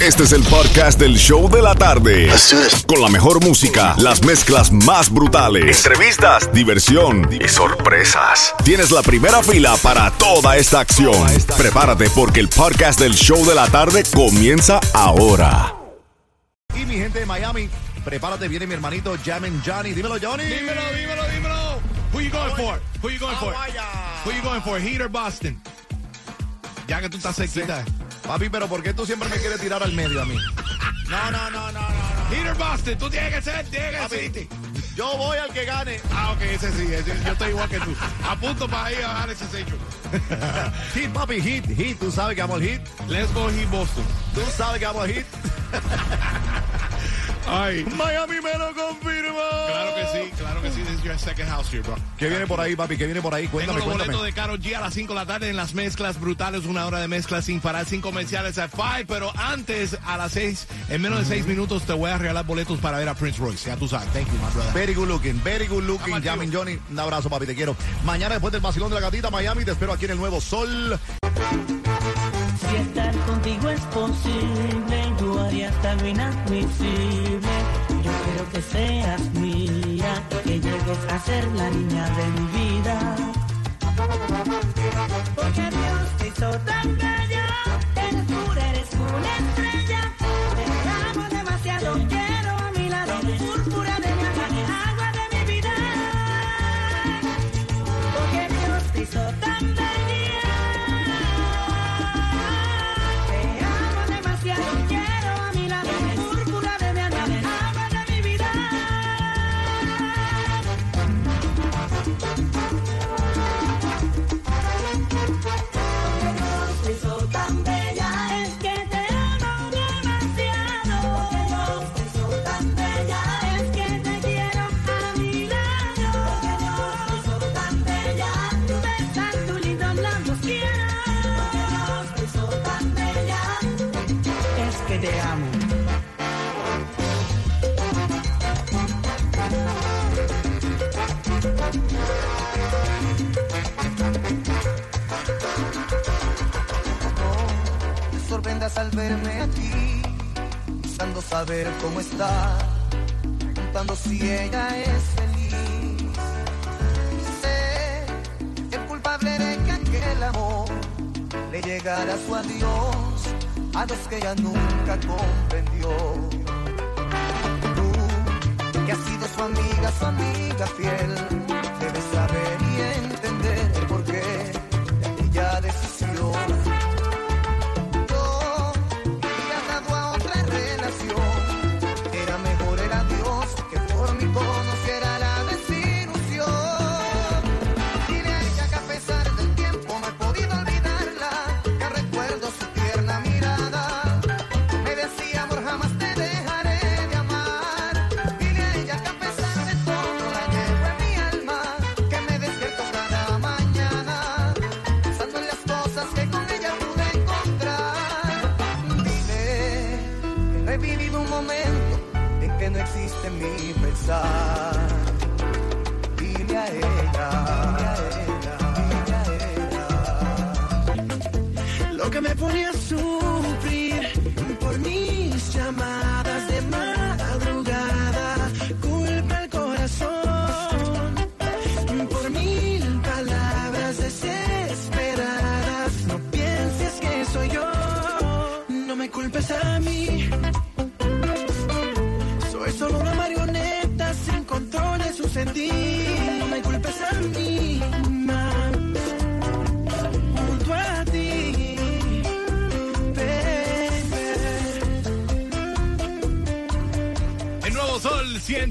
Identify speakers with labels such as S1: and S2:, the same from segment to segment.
S1: Este es el podcast del show de la tarde. Con la mejor música, las mezclas más brutales, entrevistas, diversión y sorpresas. Tienes la primera fila para toda esta acción. Prepárate porque el podcast del show de la tarde comienza ahora.
S2: Y mi gente de Miami, prepárate, viene mi hermanito Jammin Johnny. Dímelo, Johnny.
S3: Dímelo, dímelo, dímelo. Who you going for? Who you going for? Who you going for? Heat or Boston? Ya que tú estás cerquita.
S2: Papi, pero ¿por qué tú siempre me quieres tirar al medio a mí? No, no, no, no, no.
S3: or Boston, tú tienes que ser, tienes que ser.
S2: yo voy al que gane.
S3: Ah, ok, ese sí, ese- yo estoy igual que tú. Apunto para ir a ese secho.
S2: Hit, papi, hit, hit. Tú sabes que amo al hit.
S3: Let's go Heat Boston.
S2: Tú sabes que amo al hit.
S3: Ay.
S2: Miami me lo confirmó.
S3: Claro que sí, claro que sí. This is your second house here, bro.
S2: ¿Qué viene por ahí, papi? ¿Qué viene por ahí?
S3: Tengo
S2: Cuéntame,
S3: los boletos
S2: cuéntame.
S3: de Karol G a las 5 de la tarde en las mezclas brutales, una hora de mezclas sin parar, sin comerciales a 5, pero antes a las 6, en menos de 6 minutos te voy a regalar boletos para ver a Prince Royce, ya tú sabes. Thank you, my brother.
S2: Very good looking, very good looking. Jammin Johnny. Un abrazo, papi, te quiero. Mañana después del vacilón de la gatita, Miami, te espero aquí en el Nuevo Sol.
S4: Si estar contigo es posible, yo haría hasta lo inadmisible. Yo quiero que seas a ser la niña de mi
S5: saber cómo está, preguntando si ella es feliz. Sé el culpable de que aquel amor le llegara su adiós a los que ella nunca comprendió. Tú, que has sido su amiga, su amiga fiel, debes saber y entender el porqué de aquella decisión. Mi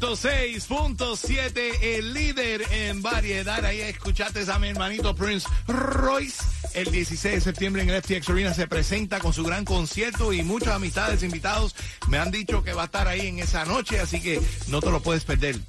S3: 106.7, el líder en variedad. Ahí escuchaste a mi hermanito Prince Royce. El 16 de septiembre en el FTX Arena se presenta con su gran concierto y muchas amistades invitados me han dicho que va a estar ahí en esa noche, así que no te lo puedes perder.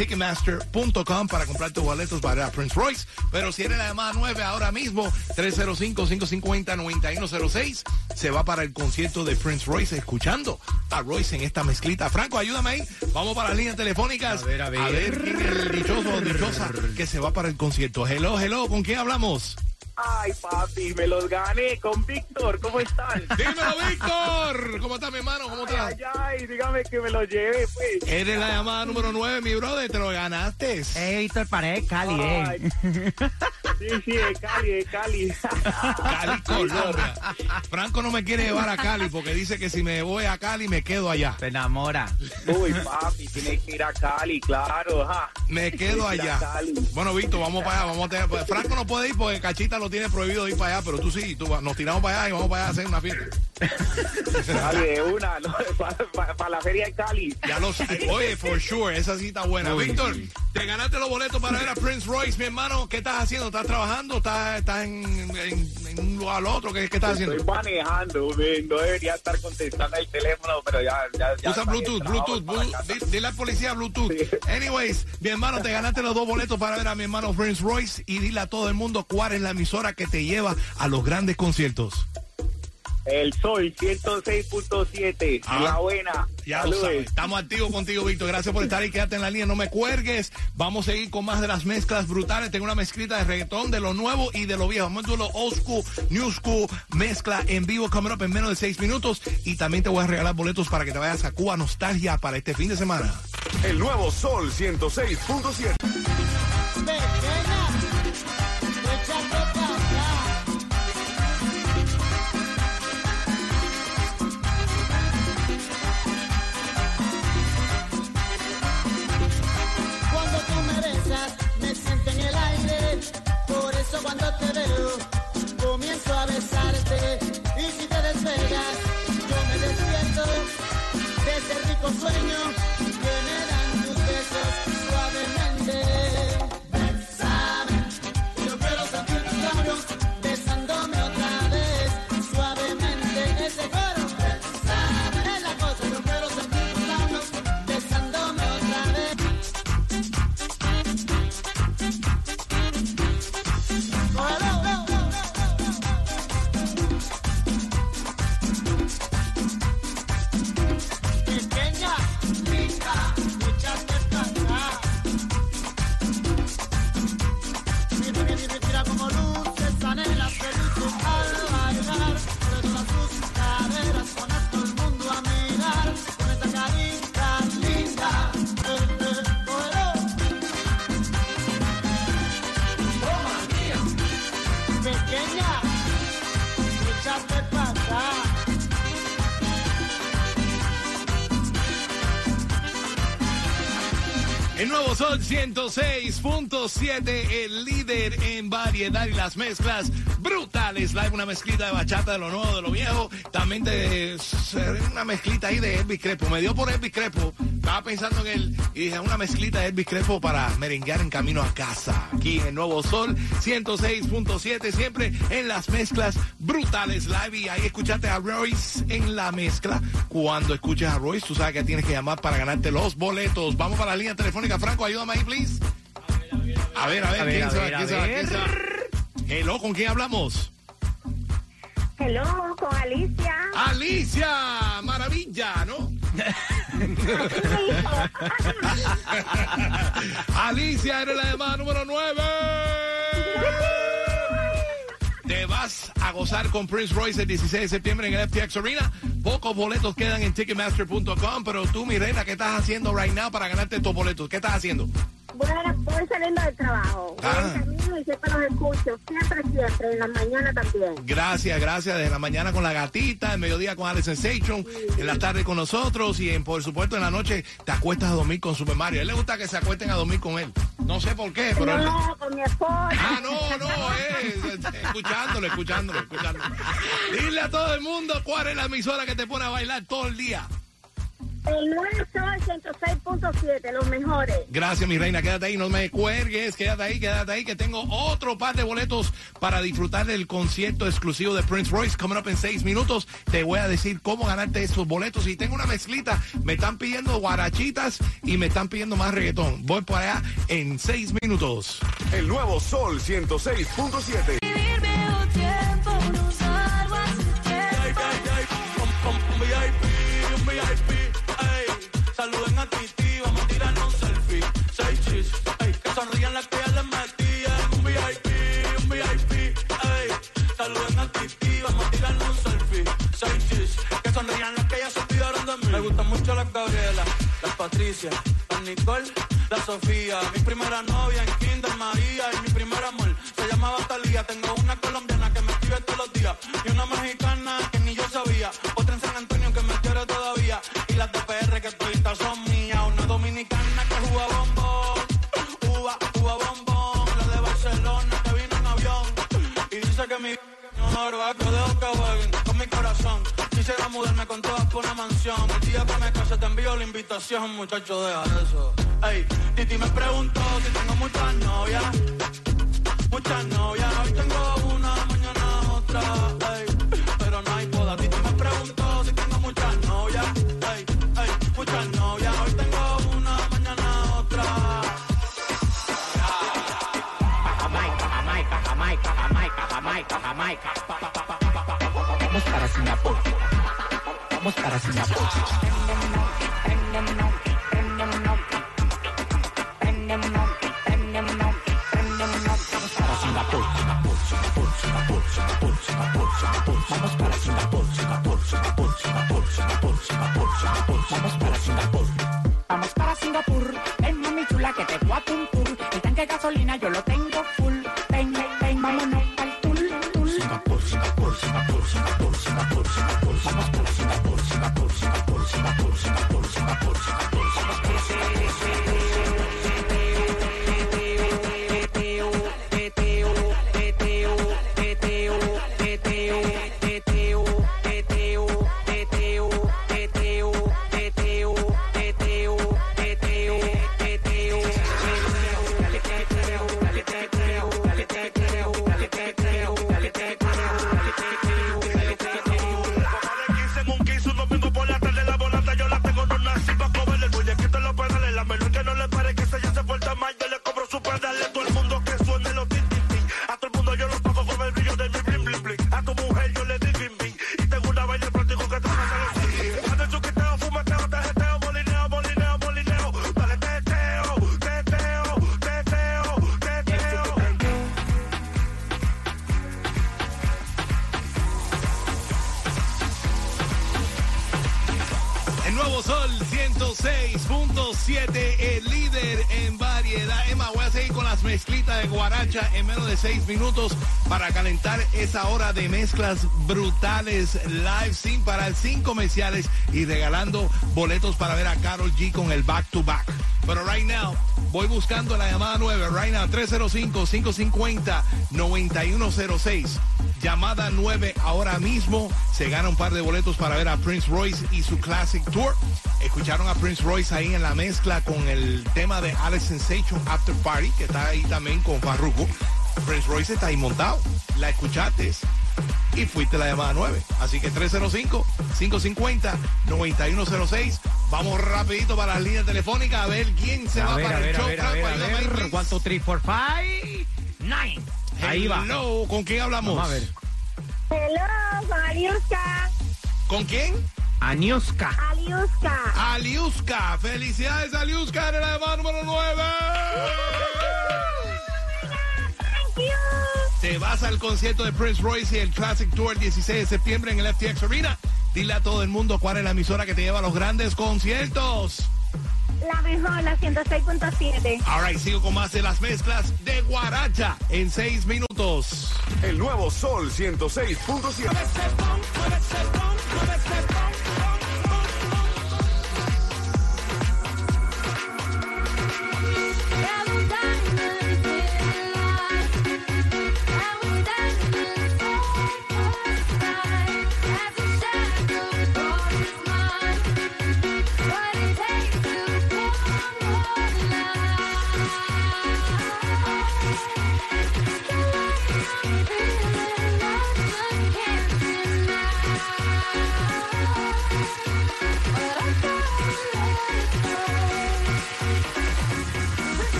S3: Ticketmaster.com para comprar tus boletos para Prince Royce. Pero si eres la llamada 9 ahora mismo, 305-550-9106, se va para el concierto de Prince Royce escuchando a Royce en esta mezclita. Franco, ayúdame ahí. Vamos para las líneas telefónicas.
S6: A ver, a ver.
S3: quién es el dichoso o dichosa que se va para el concierto. Hello, hello, ¿con quién hablamos?
S6: Ay, papi, me los gané con Víctor. ¿Cómo están?
S3: Dímelo, Víctor. ¿Cómo
S6: estás, mi hermano? ¿Cómo estás? Ay, ay, dígame que me lo lleve, pues.
S3: Eres la llamada número 9, mi brother. Te lo ganaste.
S7: Eh, Víctor Pared, Cali, eh.
S6: Sí, sí, de Cali, de Cali.
S3: Cali, Colombia. Franco no me quiere llevar a Cali porque dice que si me voy a Cali me quedo allá.
S7: Se enamora.
S6: Uy, papi, tienes que ir a Cali, claro, ajá.
S3: Me quedo allá. Bueno, Víctor, vamos para allá. Vamos a tener, pues, Franco no puede ir porque Cachita lo tiene prohibido ir para allá, pero tú sí. Tú, vas- nos tiramos para allá y vamos para allá a hacer una fiesta.
S6: Cali de una, ¿no? Para la feria de Cali.
S3: Ya lo sé. Oye, for sure, esa cita buena. Víctor, te ganaste los boletos para ver a Prince Royce, mi hermano. ¿Qué estás haciendo? ¿Estás trabajando? ¿Estás, estás en, en- en un lugar al otro? ¿Qué, qué estás haciendo?
S6: Estoy manejando, no debería estar contestando el teléfono, pero ya... ya, ya
S3: Usa Bluetooth, Bluetooth,
S6: para la
S3: Blu-
S6: casa.
S3: di- dile al policía Bluetooth.
S6: Sí.
S3: Anyways, mi hermano, te ganaste los dos boletos para ver a mi hermano Prince Royce y dile a todo el mundo cuál es la emisora que te lleva a los grandes conciertos.
S6: El Sol 106.7,
S3: Ah.
S6: la buena.
S3: Ya lo sabes. Estamos activos contigo, Víctor. Gracias por estar ahí. Quédate en la línea. No me cuelgues. Vamos a seguir con más de las mezclas brutales. Tengo una mezclita de reggaetón, de lo nuevo y de lo viejo. Vamos a lo old school, new school, mezcla en vivo, coming up en menos de seis minutos. Y también te voy a regalar boletos para que te vayas a Cuba Nostalgia para este fin de semana.
S1: El nuevo Sol 106.7.
S3: Sol 106.7, el líder en variedad y las mezclas brutales. Live, una mezclita de bachata de lo nuevo, de lo viejo. También de una mezclita ahí de Elvis Crespo. Me dio por Elvis Crespo. Estaba pensando en él y dije una mezclita de Elvis Crespo para merenguear en camino a casa. Aquí en el nuevo Sol 106.7, siempre en las mezclas brutales live. Y ahí escuchaste a Royce en la mezcla. Cuando escuches a Royce, tú sabes que tienes que llamar para ganarte los boletos. Vamos para la línea telefónica. Franco, ayúdame ahí, please. A ver, a ver,
S7: A ver.
S3: Hello, ¿con quién hablamos?
S8: Hello, con Alicia.
S3: Alicia, maravilla, ¿no? Alicia, eres la llamada número 9. Te vas a gozar con Prince Royce el 16 de septiembre en el FTX Arena. Pocos boletos quedan en Ticketmaster.com, pero tú, mi reina, ¿qué estás haciendo right now para ganarte estos boletos? ¿Qué estás haciendo?
S8: Bueno, voy saliendo del trabajo. Voy
S3: Ah.
S8: en camino y siempre los escucho. Siempre, siempre. En la mañana también.
S3: Gracias, gracias. Desde la mañana con la gatita, en mediodía con Alex Sensation, en la tarde con nosotros y en, por supuesto en la noche te acuestas a dormir con Super Mario. A él le gusta que se acuesten a dormir con él. No sé por qué, pero él...
S8: No, con mi esposa.
S3: Ah, no, no, eh, escuchándolo, escuchándolo, escuchándolo. Dile a todo el mundo cuál es la emisora que te pone a bailar todo el día.
S8: El 9 Sol 106.7, los mejores.
S3: Gracias, mi reina. Quédate ahí, no me cuelgues. Quédate ahí, quédate ahí, que tengo otro par de boletos para disfrutar del concierto exclusivo de Prince Royce. Coming up en seis minutos. Te voy a decir cómo ganarte esos boletos. Y tengo una mezclita. Me están pidiendo guarachitas y me están pidiendo más reggaetón. Voy por allá en seis minutos.
S1: El nuevo Sol 106.7.
S4: Vivirme un tiempo, no salgo a su tiempo.
S9: Un VIP, un VIP, Patricia, Nicole, la Sofía. Mi primera novia en Kinder María y mi primer amor se llamaba Talía. Tengo una colombiana que me escribe todos los días y una mexicana que ni yo sabía. Quisiera mudarme con todas por una mansión. El día que me case te envío la invitación, muchacho, deja eso. Ey, Titi me preguntó si tengo muchas novias. Muchas novias, hoy tengo una, mañana otra. Ey,
S7: Vamos Singapur, Singapur, Singapur, Singapur, Singapur. Vamos para Singapur, Singapur, Singapur, Singapur, Singapur, Singapur, Singapur. Vamos para
S3: esa hora de mezclas brutales live sin parar, sin comerciales y regalando boletos para ver a Carol G con el back to back. Pero right now, voy buscando la llamada 9, right now, 305-550-9106. Llamada 9 ahora mismo. Se gana un par de boletos para ver a Prince Royce y su Classic Tour. Escucharon a Prince Royce ahí en la mezcla con el tema de Alex Sensation After Party, que está ahí también con Farruko. Prince Royce está ahí montado. La escuchaste y fuiste la llamada 9. Así que 305-550-9106. Vamos rapidito para las líneas telefónicas a ver quién se va
S7: A ver,
S3: para
S7: a
S3: el
S7: ver, a
S3: show.
S7: ver, a ver, a ver.
S3: please.
S7: ¿Cuánto? 3, 4, 5, 9. Ahí va.
S3: Hello, ¿con quién hablamos?
S7: Vamos a ver.
S8: Hello, con Aliuska.
S3: ¿Con quién?
S7: Aniuska.
S8: Aliuska.
S3: Aliuska. Felicidades, Aliuska, en la llamada número 9. Te vas al concierto de Prince Royce y el Classic Tour el 16 de septiembre en el FTX Arena. Dile a todo el mundo cuál es la emisora que te lleva a los grandes conciertos.
S8: La mejor, la 106.7.
S3: Ahora sigo con más de las mezclas de Guaracha en seis minutos.
S1: El nuevo Sol 106.7.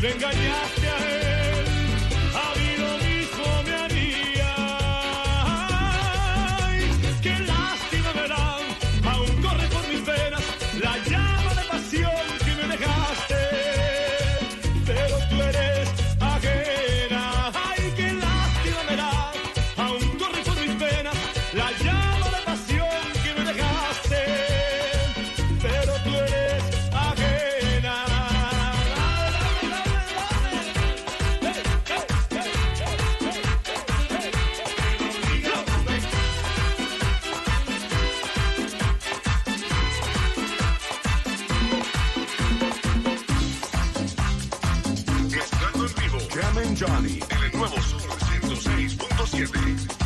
S1: querido engañaste a él. Johnny. En el nuevo Sol 106.7.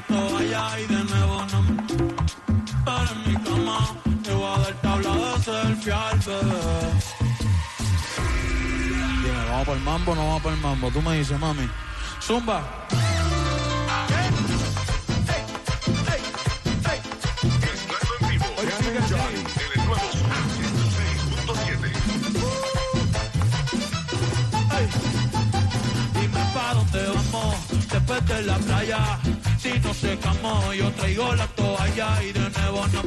S10: La
S9: toalla y de nuevo no me para en mi cama. Te voy a dar tabla de selfie al bebé. Dime, ¿vamos por el mambo o no vamos por el mambo? Tú me dices, mami. Zumba.
S1: Mezclando en vivo. Jam and Johnny. En el nuevo Sol 106.7.
S9: Dime pa' dónde vamos después de la playa. No secamos, yo traigo la toalla y de nuevo no.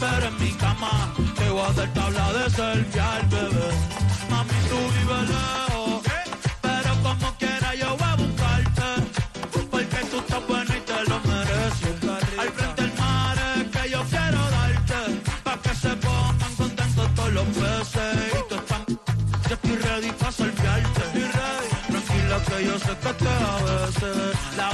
S9: Pero en mi cama te voy a dar tabla de selfie al bebé. Mami, tú vives lejos, pero como quiera yo voy a buscarte. Porque tú estás buena y te lo mereces. Al frente del mar es que yo quiero darte. Pa' que se pongan contentos todos los peces. Y tú estás yo estoy ready. Estoy ready. Tranquila que yo sé que te a veces. La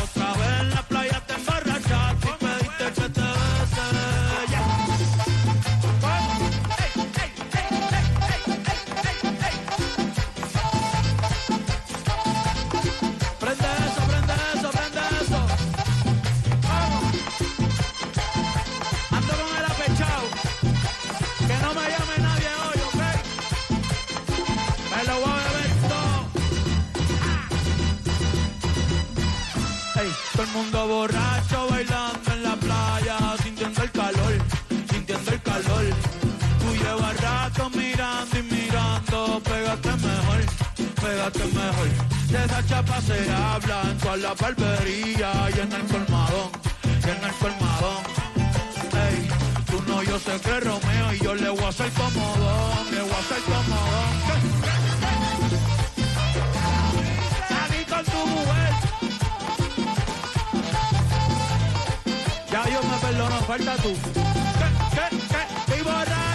S9: esa chapa se habla en toda la barbería y en el colmadón, y en el colmadón. Ey, tú no, yo sé que Romeo y yo le voy a hacer comodón, le voy a hacer comodón. Salí con tu mujer. Ya Dios me perdonó, falta tú. ¿Qué, qué, qué?